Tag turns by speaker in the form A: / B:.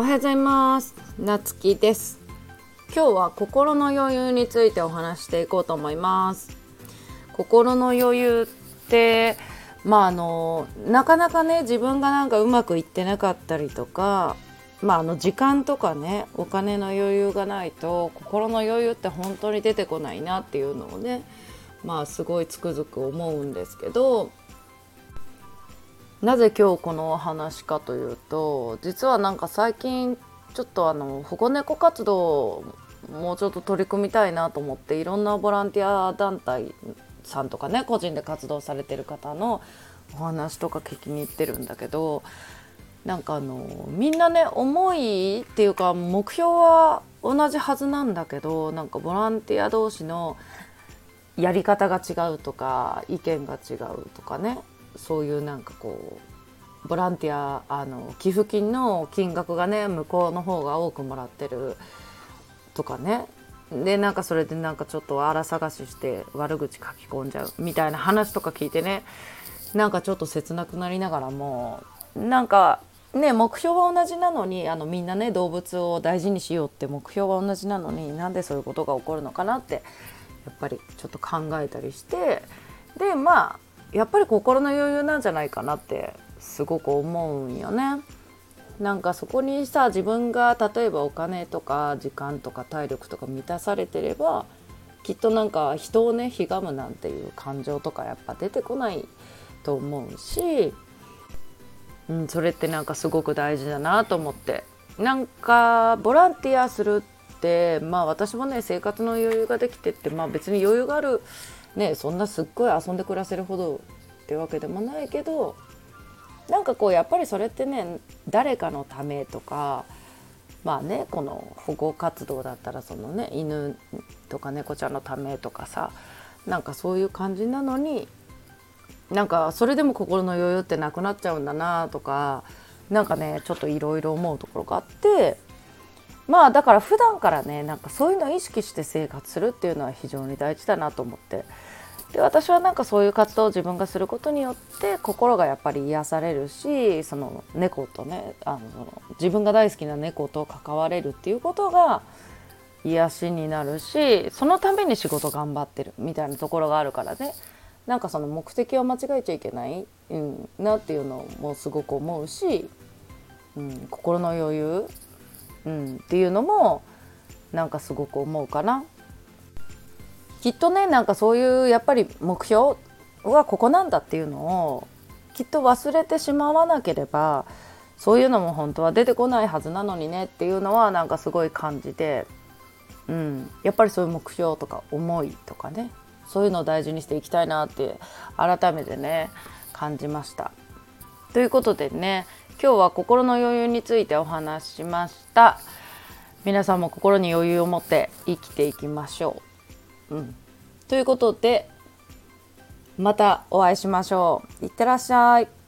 A: おはようございます。なつきです。今日は心の余裕についてお話していこうと思います。心の余裕ってまああのなかなかね自分がなんかうまくいってなかったりとかまあ、あの時間とかねお金の余裕がないと心の余裕って本当に出てこないなっていうのをねまあすごいつくづく思うんですけどなぜ今日このお話かというと実はなんか最近ちょっとあの保護猫活動もうちょっと取り組みたいなと思っていろんなボランティア団体さんとかね個人で活動されてる方のお話とか聞きに行ってるんだけどなんかあのみんなね思いっていうか目標は同じはずなんだけどなんかボランティア同士のやり方が違うとか意見が違うとかね。そういうなんかこうボランティアあの寄付金の金額がね向こうの方が多くもらってるとかね。でなんかそれでなんかちょっと荒探しして悪口書き込んじゃうみたいな話とか聞いてね。なんかちょっと切なくなりながらもなんかね目標は同じなのにあのみんなね動物を大事にしようって目標は同じなのになんでそういうことが起こるのかなってやっぱりちょっと考えたりして。でまあやっぱり心の余裕なんじゃないかなってすごく思うんよね。なんかそこにさ自分が例えばお金とか時間とか体力とか満たされてればきっとなんか人をねひがむなんていう感情とかやっぱ出てこないと思うし、うん、それってなんかすごく大事だなと思ってなんかボランティアするってまあ私もね生活の余裕ができてってまあ別に余裕があるねそんなすっごい遊んで暮らせるほどってわけでもないけどなんかこうやっぱりそれってね誰かのためとかまあねこの保護活動だったらそのね犬とか猫ちゃんのためとかさなんかそういう感じなのになんかそれでも心の余裕ってなくなっちゃうんだなとかなんかねちょっといろいろ思うところがあってまあだから普段からねなんかそういうのを意識して生活するっていうのは非常に大事だなと思って。で私はなんかそういう活動を自分がすることによって心がやっぱり癒されるしその猫とねあの自分が大好きな猫と関われるっていうことが癒しになるしそのために仕事頑張ってるみたいなところがあるからね。なんかその目的を間違えちゃいけない、うん、なっていうのもすごく思うし、うん、心の余裕、うん、っていうのもなんかすごく思うかな。きっとねなんかそういうやっぱり目標はここなんだっていうのをきっと忘れてしまわなければそういうのも本当は出てこないはずなのにねっていうのはなんかすごい感じて、うん、やっぱりそういう目標とか思いとかねそういうのを大事にしていきたいなって改めてね感じました。ということでね今日は心の余裕についてお話しました。皆さんも心に余裕を持って生きていきましょう。うん、ということでまたお会いしましょう。いってらっしゃい。